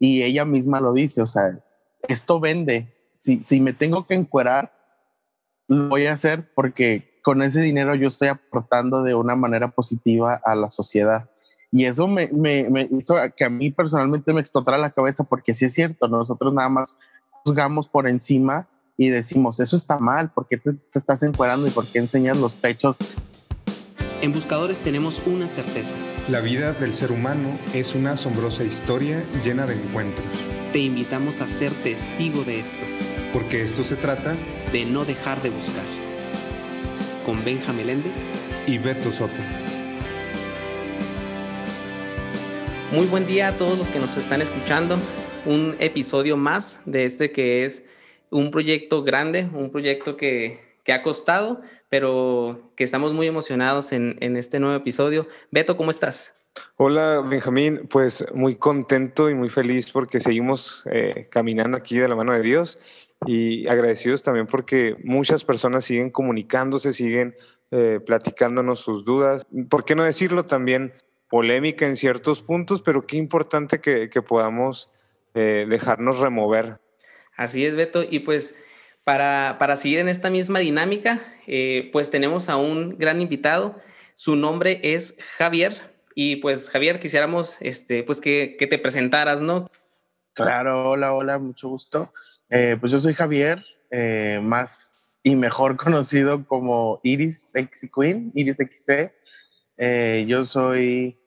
Y ella misma lo dice, o sea, esto vende. Si, si me tengo que encuerar, lo voy a hacer porque con ese dinero yo estoy aportando de una manera positiva a la sociedad. Y eso me, me, me, hizo que a mí personalmente me explotara la cabeza porque sí es cierto, nosotros nada más juzgamos por encima y decimos, eso está mal, ¿por qué te, te estás encuadrando y por qué enseñas los pechos? En Buscadores tenemos una certeza. La vida del ser humano es una asombrosa historia llena de encuentros. Te invitamos a ser testigo de esto. Porque esto se trata de no dejar de buscar. Con Benja Meléndez y Beto Soto. Muy buen día a todos los que nos están escuchando. Un episodio más de este que es un proyecto grande, un proyecto que, que ha costado, pero que estamos muy emocionados en, en este nuevo episodio. Beto, ¿cómo estás? Hola Benjamín, pues muy contento y muy feliz porque seguimos eh, caminando aquí de la mano de Dios y agradecidos también porque muchas personas siguen comunicándose, siguen eh, platicándonos sus dudas. ¿Por qué no decirlo también? polémica en ciertos puntos, pero qué importante que, que podamos eh, dejarnos remover. Así es, Beto. Y pues para, para seguir en esta misma dinámica, eh, pues tenemos a un gran invitado. Su nombre es Javier. Y pues Javier, quisiéramos este, pues que, que te presentaras, ¿no? Claro, hola, hola, mucho gusto. Eh, pues yo soy Javier, eh, más y mejor conocido como Iris X Queen, Iris XC. Yo soy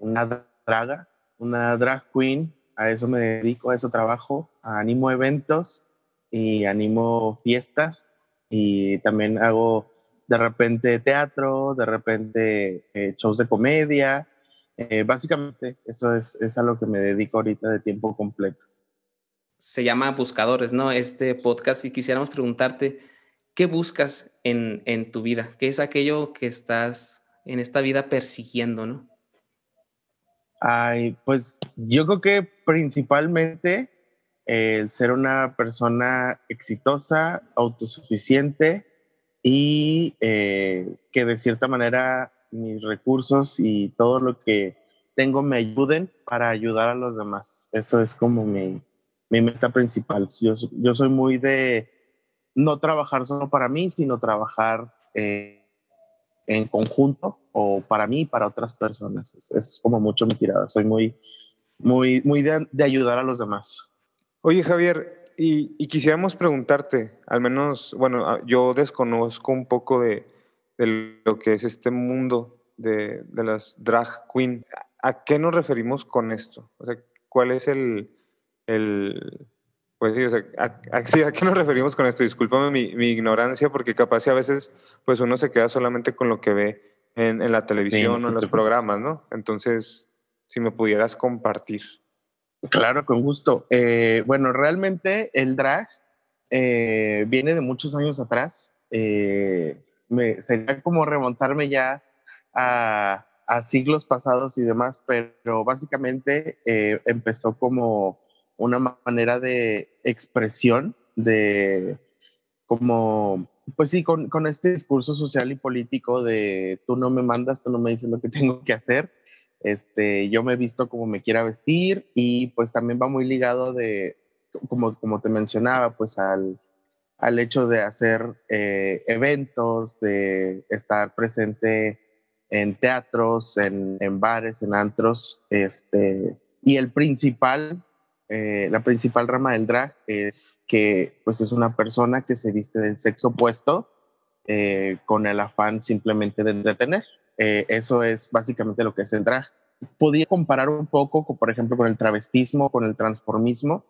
una draga, una drag queen, a eso me dedico, a eso trabajo, animo eventos y animo fiestas y también hago de repente teatro, de repente eh, shows de comedia. Eh, básicamente eso es, es a lo que me dedico ahorita de tiempo completo. Se llama Buscadores, ¿no? Este podcast y quisiéramos preguntarte, ¿qué buscas en, en tu vida? ¿Qué es aquello que estás en esta vida persiguiendo, no? Ay, pues yo creo que principalmente el ser una persona exitosa, autosuficiente y eh, que de cierta manera mis recursos y todo lo que tengo me ayuden para ayudar a los demás. Eso es como mi, meta principal. Yo, soy muy de no trabajar solo para mí, sino trabajar eh, en conjunto o para mí y para otras personas. Es, como mucho mi tirada. Soy muy, muy, muy de ayudar a los demás. Oye, Javier, y, y, quisiéramos preguntarte, al menos, bueno, yo desconozco un poco de, de lo que es este mundo de, de, las drag queen. ¿A qué nos referimos con esto? O sea, ¿cuál es el, el pues sí, o sea, ¿a, a, sí, ¿a, qué nos referimos con esto? Discúlpame mi, mi, ignorancia, porque capaz a veces pues uno se queda solamente con lo que ve en, en la televisión sí, o en los programas, ¿no? Entonces, si me pudieras compartir. Claro, con gusto. Eh, bueno, realmente el drag eh, viene de muchos años atrás. Eh, me, sería como remontarme ya a, siglos pasados y demás, pero básicamente empezó como una manera de expresión, de como, pues sí, con, con, este discurso social y político de tú no me mandas, tú no me dices lo que tengo que hacer, este, yo me he visto como me quiera vestir y pues también va muy ligado de, como, como te mencionaba, pues al, al hecho de hacer eh, eventos, de estar presente en teatros, en, en bares, en antros, este, y el principal eh, la principal rama del drag es que pues es una persona que se viste del sexo opuesto eh, con el afán simplemente de entretener. Eh, eso es básicamente lo que es el drag. Podría comparar un poco, por ejemplo, con el travestismo, con el transformismo,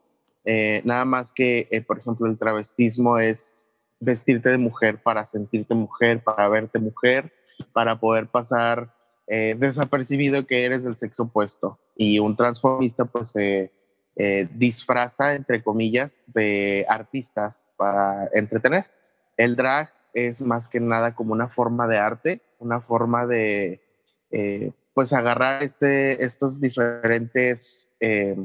eh, nada más que, por ejemplo, el travestismo es vestirte de mujer para sentirte mujer, para verte mujer, para poder pasar desapercibido que eres del sexo opuesto. Y un transformista pues eh, disfraza, entre comillas, de artistas para entretener. El drag es más que nada como una forma de arte, una forma de, eh, pues, agarrar este, estos diferentes, eh,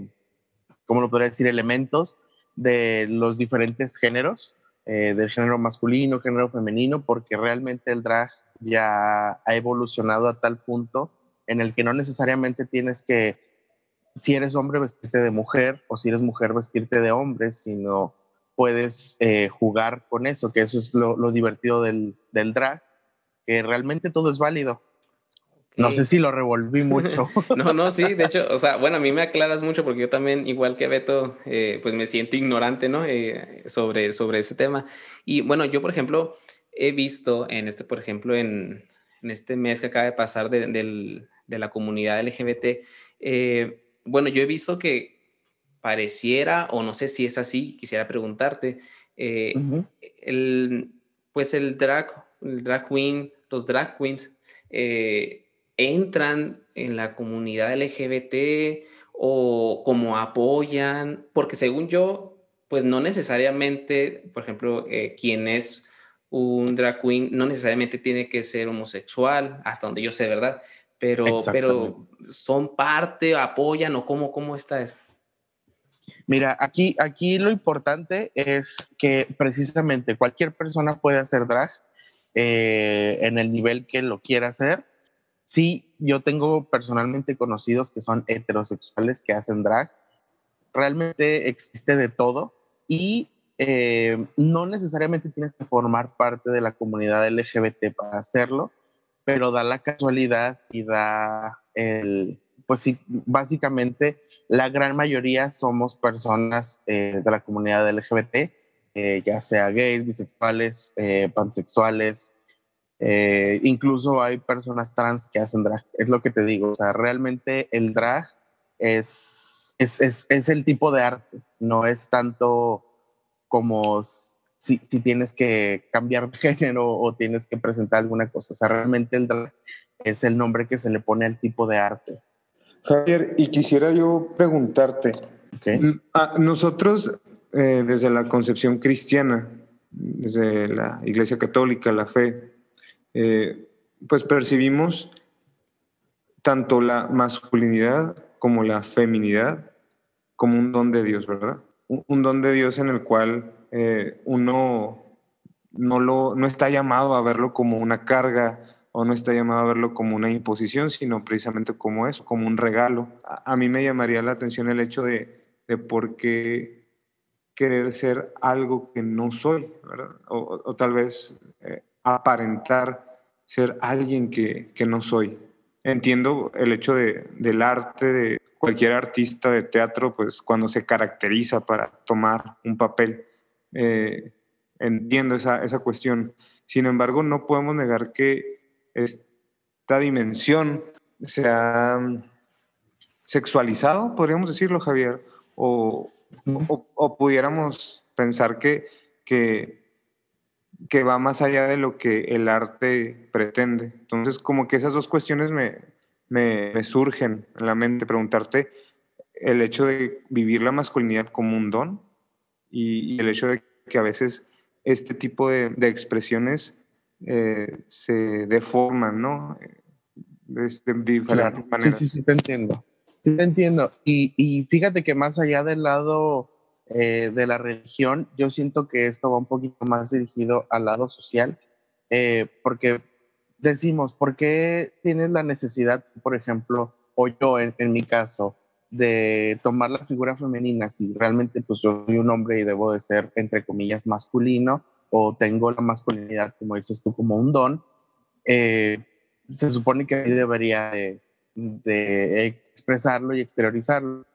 ¿cómo lo podría decir?, elementos de los diferentes géneros, eh, del género masculino, género femenino, porque realmente el drag ya ha evolucionado a tal punto en el que no necesariamente tienes que si eres hombre vestirte de mujer o si eres mujer vestirte de hombre, sino puedes eh, jugar con eso, que eso es lo, divertido del, del, drag, que realmente todo es válido. No sé si lo revolví mucho. no, no, sí, de hecho, o sea, bueno, a mí me aclaras mucho porque yo también, igual que Beto, eh, pues me siento ignorante, ¿no? Eh, sobre, sobre ese tema. Y bueno, yo, por ejemplo, he visto en este, por ejemplo, en, en este mes que acaba de pasar de, de la comunidad LGBT, eh, bueno, yo he visto que pareciera, o no sé si es así, quisiera preguntarte, el, pues el drag, el drag queen, los drag queens, eh, entran en la comunidad LGBT o como apoyan, porque según yo, pues no necesariamente, por ejemplo, eh, quien es un drag queen no necesariamente tiene que ser homosexual, hasta donde yo sé, ¿verdad? Pero, pero son parte, apoyan o cómo, cómo está eso. Mira, aquí, aquí lo importante es que precisamente cualquier persona puede hacer drag eh, en el nivel que lo quiera hacer Sí, yo tengo personalmente conocidos que son heterosexuales que hacen drag. Realmente existe de todo y eh, no necesariamente tienes que formar parte de la comunidad LGBT para hacerlo, pero da la casualidad y da el, pues sí, básicamente la gran mayoría somos personas eh, de la comunidad LGBT, eh, ya sea gays, bisexuales, pansexuales, eh, incluso hay personas trans que hacen drag, es lo que te digo, o sea, realmente el drag es, es, es, es el tipo de arte, no es tanto como si, si, tienes que cambiar de género o tienes que presentar alguna cosa, o sea, realmente el drag es el nombre que se le pone al tipo de arte. Javier, y quisiera yo preguntarte, mm, a nosotros eh, desde la concepción cristiana, desde la Iglesia Católica, la fe, eh, pues percibimos tanto la masculinidad como la feminidad como un don de Dios, ¿verdad? Un, don de Dios en el cual eh, uno no, lo, no está llamado a verlo como una carga o no está llamado a verlo como una imposición, sino precisamente como eso, como un regalo. A, mí me llamaría la atención el hecho de, de por qué querer ser algo que no soy, ¿verdad? O, tal vez eh, aparentar ser alguien que, que, no soy. Entiendo el hecho de, del arte, de cualquier artista de teatro, pues cuando se caracteriza para tomar un papel, eh, entiendo esa, esa cuestión. Sin embargo, no podemos negar que esta dimensión se ha sexualizado, podríamos decirlo, Javier, o, o, pudiéramos pensar que, que va más allá de lo que el arte pretende. Entonces, como que esas dos cuestiones me, me, surgen en la mente, preguntarte el hecho de vivir la masculinidad como un don y, el hecho de que a veces este tipo de expresiones eh, se deforman, ¿no? De, diferentes maneras. Sí, sí, sí, te entiendo. Sí, te entiendo. Y, y fíjate que más allá del lado eh, de la religión, yo siento que esto va un poquito más dirigido al lado social, eh, porque decimos, ¿por qué tienes la necesidad, por ejemplo, o yo en, mi caso, de tomar la figura femenina si realmente pues yo soy un hombre y debo de ser, entre comillas, masculino, o tengo la masculinidad, como dices tú, como un don, eh, se supone que debería de expresarlo y exteriorizarlo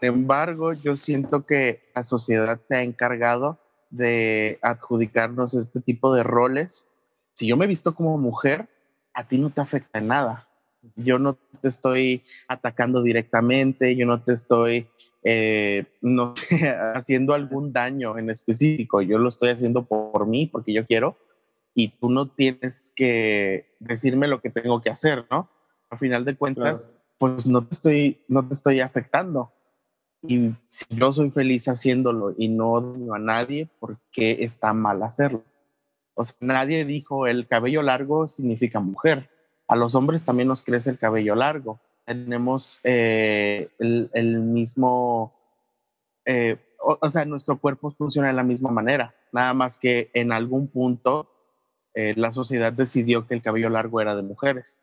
sin embargo, yo siento que la sociedad se ha encargado de adjudicarnos este tipo de roles. Si yo me he visto como mujer, a ti no te afecta nada. Yo no te estoy atacando directamente, yo no te estoy eh, no, haciendo algún daño en específico. Yo lo estoy haciendo por mí, porque yo quiero, y tú no tienes que decirme lo que tengo que hacer, ¿no? A final de cuentas, pues no te estoy, no te estoy afectando. Y si yo soy feliz haciéndolo y no daño a nadie, ¿por qué está mal hacerlo? O sea, nadie dijo el cabello largo significa mujer. A los hombres también nos crece el cabello largo. Tenemos eh, el, mismo, eh, o, sea, nuestro cuerpo funciona de la misma manera. Nada más que en algún punto eh, la sociedad decidió que el cabello largo era de mujeres.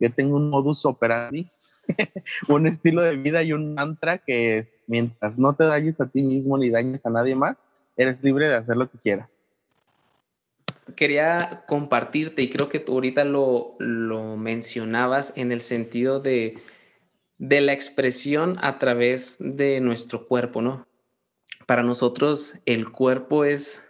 Yo tengo un modus operandi un estilo de vida y un mantra que es, mientras no te dañes a ti mismo ni dañes a nadie más, eres libre de hacer lo que quieras. Quería compartirte, y creo que tú ahorita lo, lo mencionabas en el sentido de, de la expresión a través de nuestro cuerpo, ¿no? Para nosotros el cuerpo es,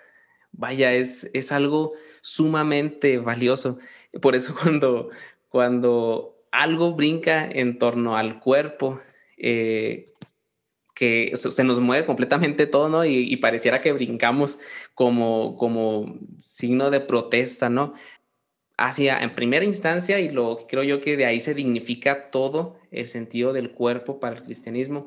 vaya, es, es algo sumamente valioso. Por eso cuando, cuando algo brinca en torno al cuerpo, eh, que se nos mueve completamente todo, ¿no? Y, pareciera que brincamos como, como signo de protesta, ¿no? Hacia, en primera instancia, y lo creo yo que de ahí se dignifica todo el sentido del cuerpo para el cristianismo,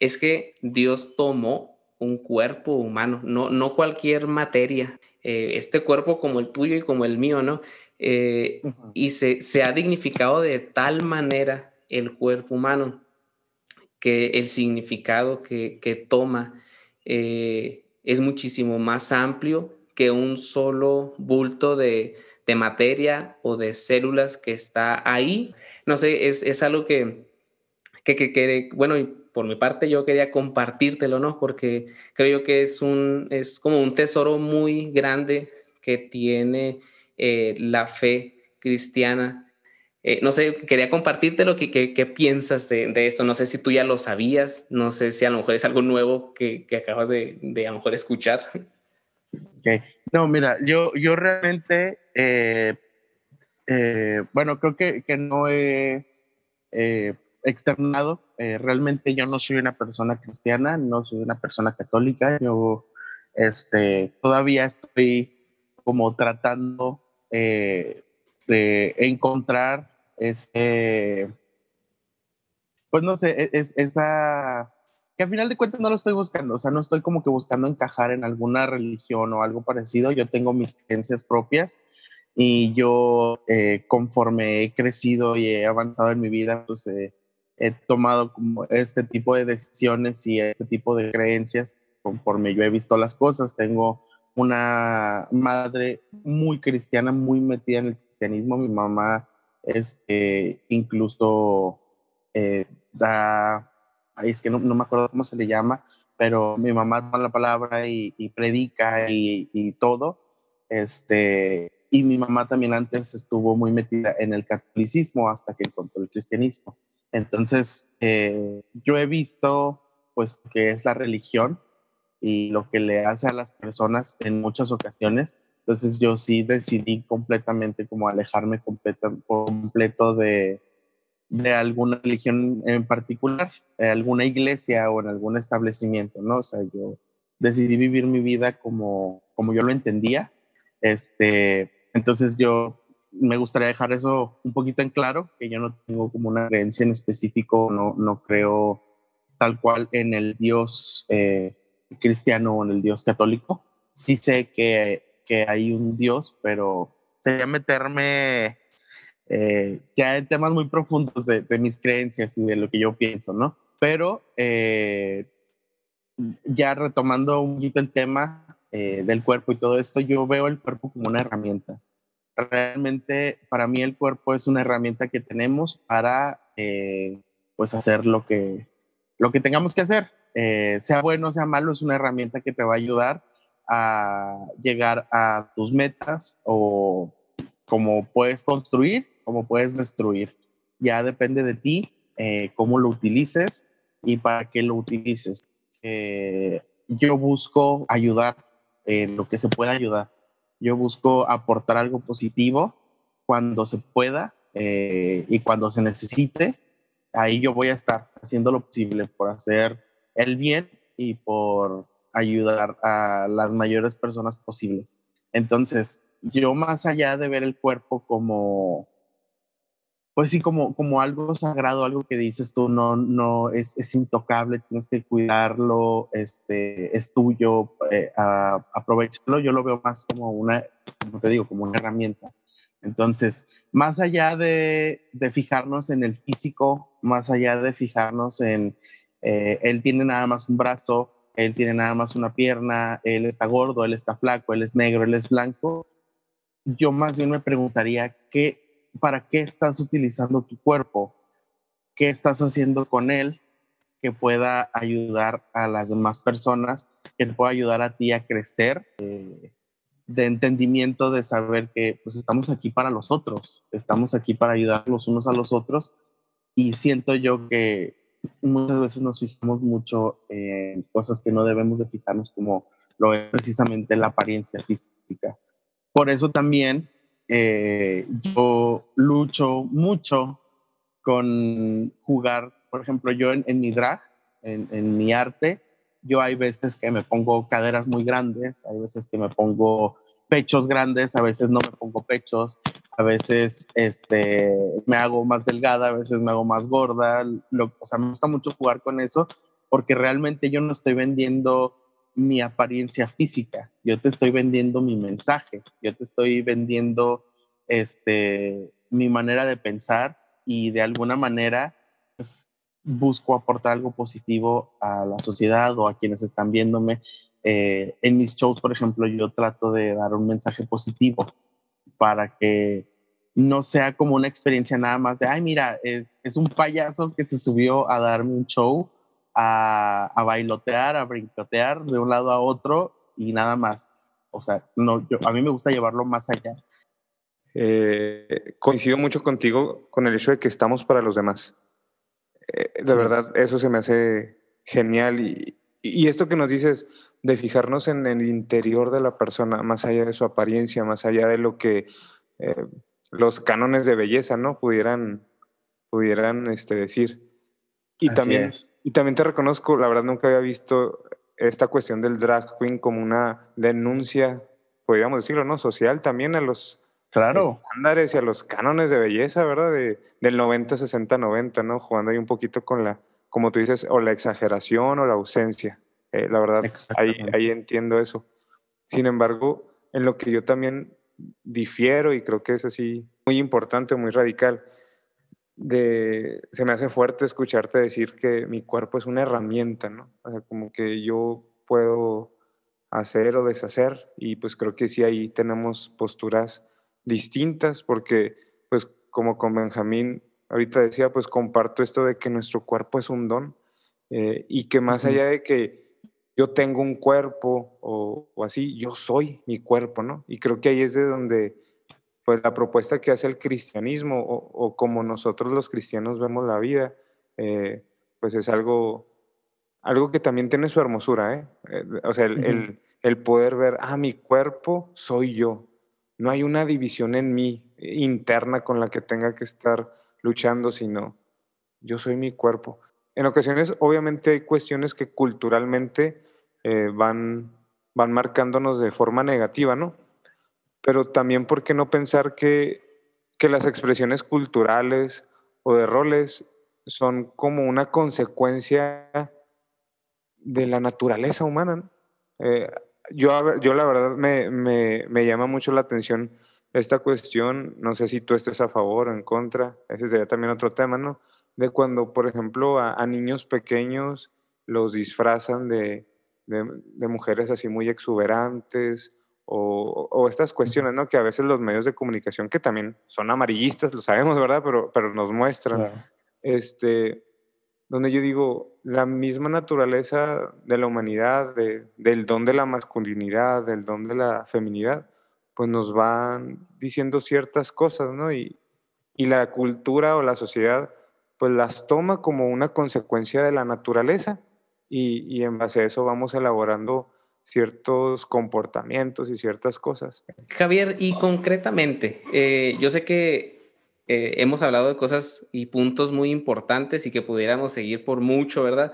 es que Dios tomó un cuerpo humano, no, no cualquier materia, eh, este cuerpo como el tuyo y como el mío, ¿no? Eh, y se, se ha dignificado de tal manera el cuerpo humano que el significado que, que toma eh, es muchísimo más amplio que un solo bulto de, de, materia o de células que está ahí. No sé, es, es algo que, que, que, bueno, por mi parte yo quería compartírtelo, ¿no? Porque creo que es, un, es como un tesoro muy grande que tiene eh, la fe cristiana eh, no sé, quería compartirte lo que, piensas de, de, esto. No sé si tú ya lo sabías, no sé si a lo mejor es algo nuevo que, que acabas de, de, a lo mejor escuchar. Okay. No, mira, yo, yo realmente, eh, eh, bueno, creo que, que no he externado. realmente yo no soy una persona cristiana, no soy una persona católica. Yo este, todavía estoy como tratando de encontrar este, pues no sé, e-, es, esa, que al final de cuentas no lo estoy buscando, o sea, no estoy como que buscando encajar en alguna religión o algo parecido, yo tengo mis creencias propias y yo eh, conforme he crecido y he avanzado en mi vida, pues eh, he tomado como este tipo de decisiones y este tipo de creencias conforme yo he visto las cosas. Tengo una madre muy cristiana, muy metida en el cristianismo, mi mamá este, incluso eh, da, es que no, no, me acuerdo cómo se le llama, pero mi mamá da la palabra y, predica y, y, todo, este, y mi mamá también antes estuvo muy metida en el catolicismo hasta que encontró el cristianismo. Entonces, eh, yo he visto, pues, que es la religión y lo que le hace a las personas en muchas ocasiones, entonces yo sí decidí completamente como alejarme completo, completo de, de alguna religión en particular, de alguna iglesia o en algún establecimiento, ¿no? O sea, yo decidí vivir mi vida como, como yo lo entendía. Este, entonces yo me gustaría dejar eso un poquito en claro, que yo no tengo como una creencia en específico, no, no creo tal cual en el Dios eh, cristiano o en el Dios católico. Sí sé que que hay un Dios, pero sería meterme eh, ya en temas muy profundos de, mis creencias y de lo que yo pienso, ¿no? Pero eh, ya retomando un poquito el tema eh, del cuerpo y todo esto, yo veo el cuerpo como una herramienta. Realmente para mí el cuerpo es una herramienta que tenemos para pues hacer lo que, lo que tengamos que hacer. sea bueno, sea malo, es una herramienta que te va a ayudar a llegar a tus metas o cómo puedes construir, cómo puedes destruir. Ya depende de ti eh, cómo lo utilices y para qué lo utilices. Eh, yo busco ayudar en lo que se pueda ayudar. Yo busco aportar algo positivo cuando se pueda eh, y cuando se necesite. Ahí yo voy a estar haciendo lo posible por hacer el bien y por ayudar a las mayores personas posibles. Entonces, yo más allá de ver el cuerpo como, pues sí, como, como algo sagrado, algo que dices tú, no, no, es, es intocable, tienes que cuidarlo, este, es tuyo, eh, aprovecharlo, yo lo veo más como una, como te digo, como una herramienta. Entonces, más allá de, de fijarnos en el físico, más allá de fijarnos en, eh, él tiene nada más un brazo, él tiene nada más una pierna, él está gordo, él está flaco, él es negro, él es blanco. Yo más bien me preguntaría, ¿qué, ¿para qué estás utilizando tu cuerpo? qué estás haciendo con él que pueda ayudar a las demás personas, que te pueda ayudar a ti a crecer, eh, de entendimiento, de saber que pues estamos aquí para los otros, estamos aquí para ayudar los unos a los otros y siento yo que muchas veces nos fijamos mucho en cosas que no debemos de fijarnos como lo es precisamente la apariencia física. Por eso también eh, yo lucho mucho con jugar, por ejemplo, yo en, mi drag, en, en, mi arte, yo hay veces que me pongo caderas muy grandes, hay veces que me pongo pechos grandes, a veces no me pongo pechos, a veces este, me hago más delgada, a veces me hago más gorda, lo, o sea, me gusta mucho jugar con eso porque realmente yo no estoy vendiendo mi apariencia física, yo te estoy vendiendo mi mensaje, yo te estoy vendiendo este, mi manera de pensar y de alguna manera pues, busco aportar algo positivo a la sociedad o a quienes están viéndome. Eh, en mis shows, por ejemplo, yo trato de dar un mensaje positivo para que no sea como una experiencia nada más de, ay, mira, es, es un payaso que se subió a darme un show, a, a, bailotear, a brincotear de un lado a otro y nada más. O sea, no, yo, a mí me gusta llevarlo más allá. Eh, coincido mucho contigo con el hecho de que estamos para los demás. Eh, de verdad, eso se me hace genial. Y, y, esto que nos dices de fijarnos en el interior de la persona, más allá de su apariencia, más allá de lo que eh, los cánones de belleza, ¿no? Pudieran, pudieran este, decir. Y también, y también te reconozco, la verdad nunca había visto esta cuestión del drag queen como una denuncia, podríamos decirlo, ¿no? Social también a los claro. estándares y a los cánones de belleza, ¿verdad? De, del 90, 60, 90, ¿no? Jugando ahí un poquito con la, como tú dices, o la exageración o la ausencia. Eh, la verdad, ahí, ahí entiendo eso. Sin embargo, en lo que yo también difiero y creo que es así muy importante, muy radical, de, se me hace fuerte escucharte decir que mi cuerpo es una herramienta, ¿no? O sea, como que yo puedo hacer o deshacer y pues creo que sí ahí tenemos posturas distintas, porque pues como con Benjamín ahorita decía, pues comparto esto de que nuestro cuerpo es un don eh, y que más allá de que yo tengo un cuerpo o, así, yo soy mi cuerpo, ¿no? Y creo que ahí es de donde pues la propuesta que hace el cristianismo o, como nosotros los cristianos vemos la vida, eh, pues es algo, algo que también tiene su hermosura, ¿eh? eh o sea, el, el poder ver, ah, mi cuerpo soy yo, no hay una división en mí interna con la que tenga que estar luchando, sino yo soy mi cuerpo. En ocasiones, obviamente, hay cuestiones que culturalmente eh, van, van marcándonos de forma negativa, ¿no? Pero también, ¿por qué no pensar que, que las expresiones culturales o de roles son como una consecuencia de la naturaleza humana? Eh, yo, yo la verdad me, me, me, llama mucho la atención esta cuestión, no sé si tú estés a favor o en contra, ese sería también otro tema, ¿no? De cuando, por ejemplo, a, niños pequeños los disfrazan de, de, mujeres así muy exuberantes o, o, estas cuestiones, ¿no? Que a veces los medios de comunicación, que también son amarillistas, lo sabemos, ¿verdad? Pero, pero nos muestran, este, donde yo digo, la misma naturaleza de la humanidad, del don de la masculinidad, del don de la feminidad, pues nos van diciendo ciertas cosas, ¿no? Y, y la cultura o la sociedad, pues las toma como una consecuencia de la naturaleza y, y en base a eso vamos elaborando ciertos comportamientos y ciertas cosas. Javier, y concretamente, eh, yo sé que eh, hemos hablado de cosas y puntos muy importantes y que pudiéramos seguir por mucho, ¿verdad?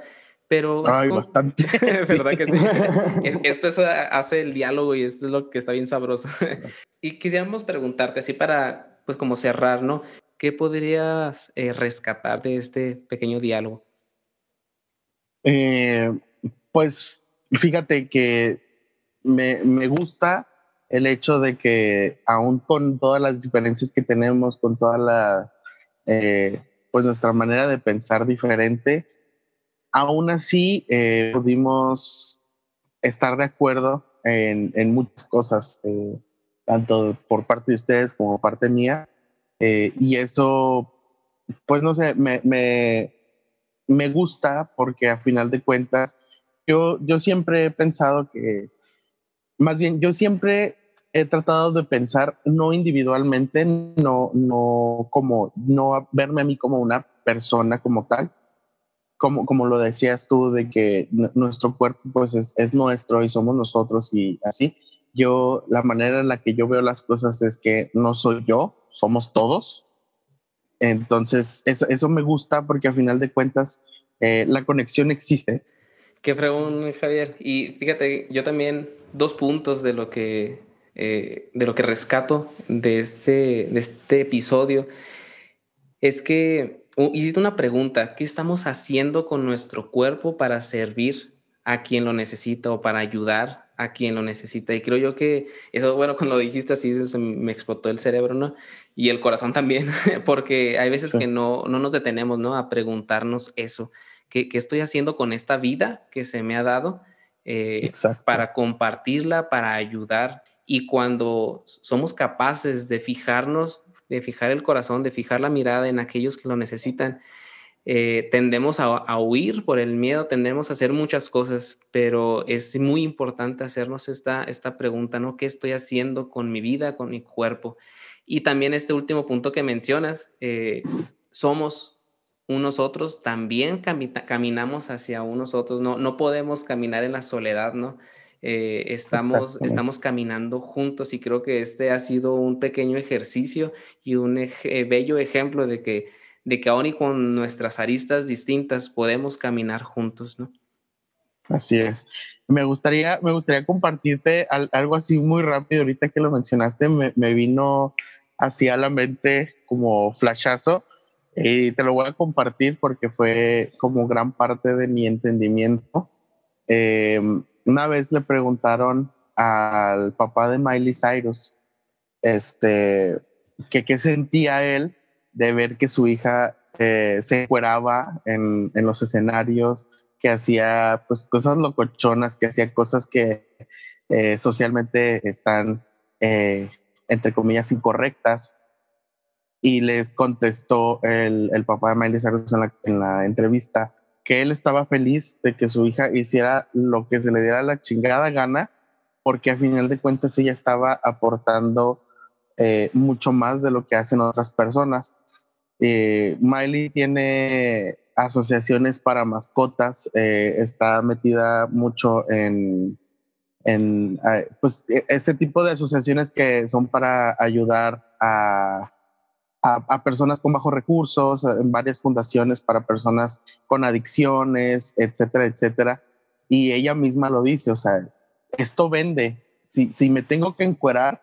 Pero... Ay, bastante. ¿Verdad que sí? esto es, hace el diálogo y esto es lo que está bien sabroso. y quisiéramos preguntarte, así para, pues como cerrar, ¿no? ¿Qué podrías eh, rescatar de este pequeño diálogo? Eh, pues fíjate que me, me gusta el hecho de que aún con todas las diferencias que tenemos, con toda la, eh, pues nuestra manera de pensar diferente, aún así eh, pudimos estar de acuerdo en, muchas cosas, eh, tanto por parte de ustedes como parte mía, y eso pues no sé, me, me, me gusta porque a final de cuentas, yo, yo siempre he pensado que, más bien, yo siempre he tratado de pensar no individualmente, no, no como, no verme a mí como una persona como tal, como, como lo decías tú, de que nuestro cuerpo pues es, es, nuestro y somos nosotros y así. Yo, la manera en la que yo veo las cosas es que no soy yo, somos todos. Entonces, eso, eso me gusta porque a final de cuentas eh, la conexión existe. Qué fregón, Javier. Y fíjate, yo también dos puntos de lo que eh, de lo que rescato de este, de este episodio es que hiciste una pregunta, ¿qué estamos haciendo con nuestro cuerpo para servir a quien lo necesita o para ayudar a quien lo necesita? Y creo yo que eso, bueno, cuando lo dijiste así, me explotó el cerebro, ¿no? Y el corazón también, porque hay veces que no, no nos detenemos, ¿no? A preguntarnos eso, ¿qué, ¿qué, estoy haciendo con esta vida que se me ha dado? Eh, para compartirla, para ayudar. Y cuando somos capaces de fijarnos, de fijar el corazón, de fijar la mirada en aquellos que lo necesitan, eh, tendemos a, huir por el miedo, tendemos a hacer muchas cosas, pero es muy importante hacernos esta, esta pregunta, ¿no? ¿Qué estoy haciendo con mi vida, con mi cuerpo? Y también este último punto que mencionas, eh, somos unos otros, también caminamos hacia unos otros, no, no podemos caminar en la soledad, ¿no? Eh, estamos, estamos caminando juntos y creo que este ha sido un pequeño ejercicio y un bello ejemplo de que, de que aún y con nuestras aristas distintas podemos caminar juntos, ¿no? Así es. Me gustaría, me gustaría compartirte algo así muy rápido, ahorita que lo mencionaste, me, me vino así a la mente como flashazo y te lo voy a compartir porque fue como gran parte de mi entendimiento. Eh, una vez le preguntaron al papá de Miley Cyrus, este, que qué sentía él de ver que su hija eh, se encueraba en, los escenarios, que hacía pues cosas locochonas, que hacía cosas que eh, socialmente están, eh, entre comillas, incorrectas. Y les contestó el, papá de Miley Cyrus en la entrevista que él estaba feliz de que su hija hiciera lo que se le diera la chingada gana, porque a final de cuentas ella estaba aportando eh, mucho más de lo que hacen otras personas. Eh, Miley tiene asociaciones para mascotas, eh, está metida mucho en, en pues, e, este tipo de asociaciones que son para ayudar a a, personas con bajos recursos, en varias fundaciones para personas con adicciones, etcétera, etcétera. Y ella misma lo dice, o sea, esto vende. Si, si me tengo que encuerar,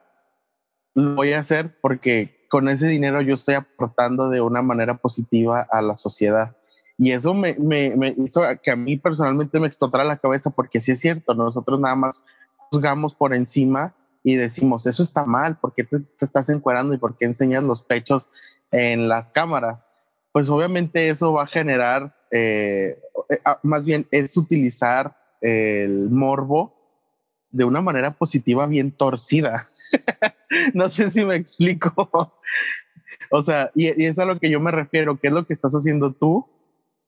lo voy a hacer porque con ese dinero yo estoy aportando de una manera positiva a la sociedad. Y eso me, me, me hizo que a mí personalmente me explotara la cabeza porque sí es cierto, nosotros nada más juzgamos por encima y decimos, eso está mal, ¿por qué te, estás encuerando y por qué enseñas los pechos en las cámaras? Pues obviamente eso va a generar, eh, eh, ah, más bien es utilizar el morbo de una manera positiva bien torcida. no sé si me explico. o sea, y, y, es a lo que yo me refiero, ¿qué es lo que estás haciendo tú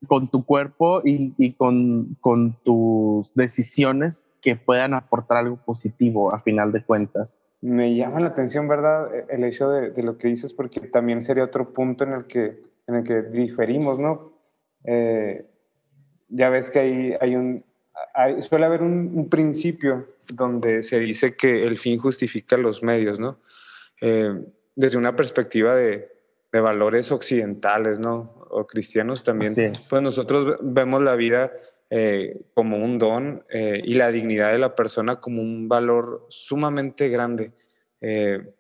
con tu cuerpo y, y con, con tus decisiones que puedan aportar algo positivo a final de cuentas. Me llama la atención, ¿verdad? E, el hecho de, de, lo que dices, porque también sería otro punto en el que, en el que diferimos, ¿no? Eh, ya ves que hay, hay un, suele haber un, un, principio donde se dice que el fin justifica los medios, ¿no? Eh, desde una perspectiva de, de, valores occidentales, ¿no? O cristianos también. Pues nosotros vemos la vida eh, como un don eh, y la dignidad de la persona como un valor sumamente grande. Eh,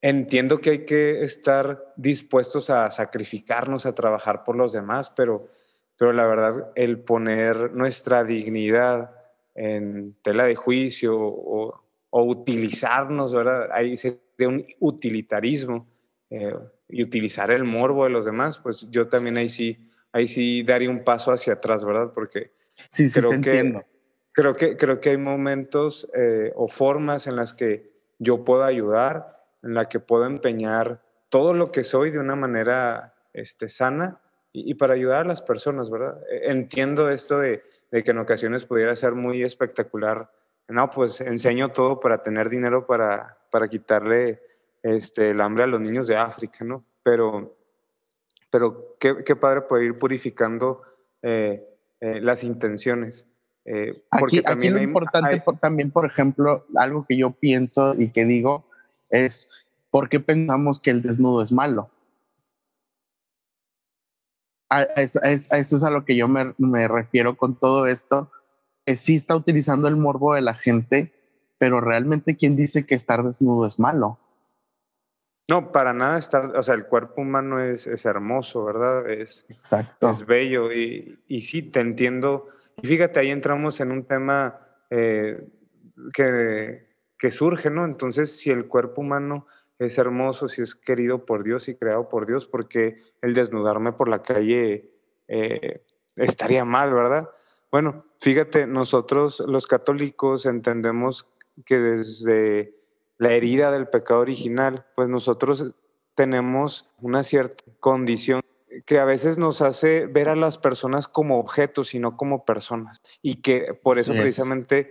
entiendo que hay que estar dispuestos a sacrificarnos, a trabajar por los demás, pero, pero la verdad, el poner nuestra dignidad en tela de juicio o, o utilizarnos, ¿verdad? Ahí sería un utilitarismo y utilizar el morbo de los demás, pues yo también ahí sí ahí sí daría un paso hacia atrás, ¿verdad? Porque sí, sí, creo, te que, entiendo. creo, que, creo que hay momentos eh, o formas en las que yo puedo ayudar, en la que puedo empeñar todo lo que soy de una manera este, sana y, para ayudar a las personas, ¿verdad? E, entiendo esto de, de, que en ocasiones pudiera ser muy espectacular. No, pues enseño todo para tener dinero para, para quitarle este, el hambre a los niños de África, ¿no? Pero, pero qué, qué padre poder ir purificando eh, eh, las intenciones. Eh, porque aquí, también lo importante también, por ejemplo, algo que yo pienso y que digo es, ¿por qué pensamos que el desnudo es malo? A, eso, es a lo que yo me, me refiero con todo esto, que sí está utilizando el morbo de la gente, pero realmente ¿quién dice que estar desnudo es malo? No, para nada estar, o sea, el cuerpo humano es, es hermoso, ¿verdad? Es, Exacto. es bello y, y, sí, te entiendo. Y fíjate, ahí entramos en un tema eh, que, que surge, ¿no? Entonces, si el cuerpo humano es hermoso, si es querido por Dios y creado por Dios, porque el desnudarme por la calle eh, estaría mal, ¿verdad? Bueno, fíjate, nosotros los católicos entendemos que desde la herida del pecado original, pues nosotros tenemos una cierta condición que a veces nos hace ver a las personas como objetos y no como personas. Y que por eso precisamente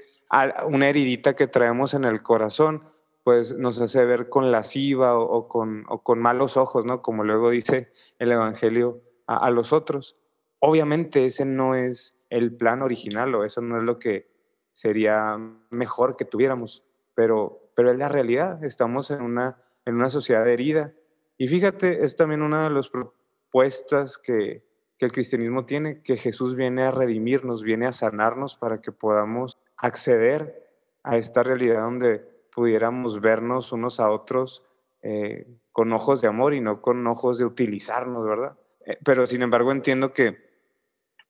una heridita que traemos en el corazón, pues nos hace ver con lasciva o, con, con, malos ojos, ¿no? Como luego dice el Evangelio a, los otros. Obviamente ese no es el plan original o eso no es lo que sería mejor que tuviéramos, pero pero es la realidad. Estamos en una, en una sociedad herida. Y fíjate, es también una de las propuestas que, que el cristianismo tiene, que Jesús viene a redimirnos, viene a sanarnos para que podamos acceder a esta realidad donde pudiéramos vernos unos a otros eh, con ojos de amor y no con ojos de utilizarnos, ¿verdad? Eh, pero sin embargo entiendo que,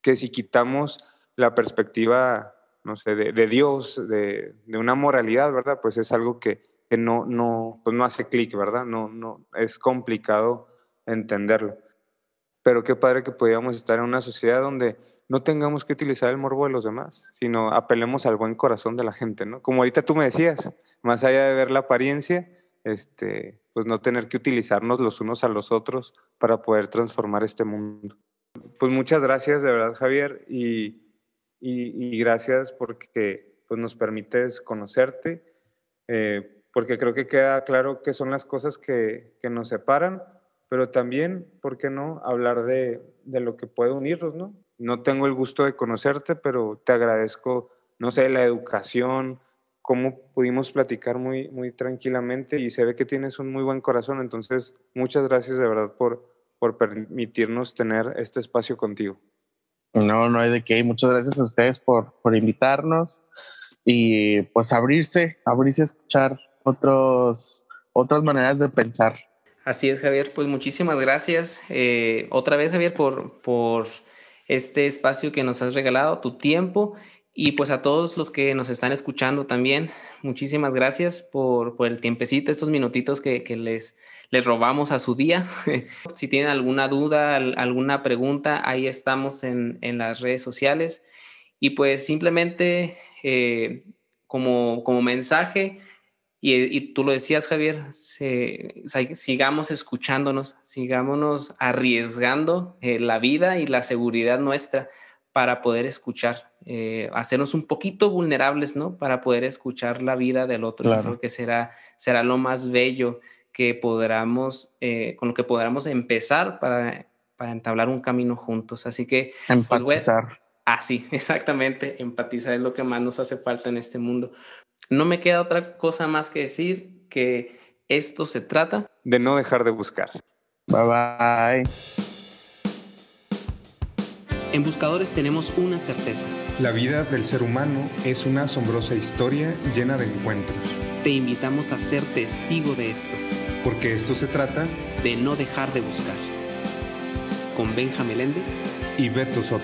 que si quitamos la perspectiva no sé, de, Dios, de, una moralidad, ¿verdad? Pues es algo que, no, no, pues no hace clic, ¿verdad? No, no, es complicado entenderlo. Pero qué padre que pudiéramos estar en una sociedad donde no tengamos que utilizar el morbo de los demás, sino apelemos al buen corazón de la gente, ¿no? Como ahorita tú me decías, más allá de ver la apariencia, este, pues no tener que utilizarnos los unos a los otros para poder transformar este mundo. Pues muchas gracias de verdad, Javier, y y, gracias porque pues, nos permites conocerte, eh, porque creo que queda claro que son las cosas que, que, nos separan, pero también, ¿por qué no?, hablar de, de lo que puede unirnos, ¿no? No tengo el gusto de conocerte, pero te agradezco, no sé, la educación, cómo pudimos platicar muy, muy tranquilamente y se ve que tienes un muy buen corazón, entonces muchas gracias de verdad por, por permitirnos tener este espacio contigo. No, no hay de qué. Muchas gracias a ustedes por, por invitarnos y pues abrirse, abrirse a escuchar otros, otras maneras de pensar. Así es, Javier. Pues muchísimas gracias eh, otra vez, Javier, por, por este espacio que nos has regalado, tu tiempo y pues a todos los que nos están escuchando también, muchísimas gracias por, por el tiempecito, estos minutitos que, que, les, les robamos a su día. si tienen alguna duda, alguna pregunta, ahí estamos en, en las redes sociales. Y pues simplemente eh, como, como mensaje, y, tú lo decías, Javier, sigamos escuchándonos, sigámonos arriesgando eh, la vida y la seguridad nuestra para poder escuchar, eh, hacernos un poquito vulnerables, ¿no? Para poder escuchar la vida del otro. Claro. Creo que será, será lo más bello que podamos, eh, con lo que podamos empezar para, para entablar un camino juntos. Así que... Pues, empatizar. Pues, ah, sí, exactamente. Empatizar es lo que más nos hace falta en este mundo. No me queda otra cosa más que decir que esto se trata... De no dejar de buscar. Bye bye. En Buscadores tenemos una certeza. La vida del ser humano es una asombrosa historia llena de encuentros. Te invitamos a ser testigo de esto. Porque esto se trata de no dejar de buscar. Con Benja Meléndez y Beto Soto.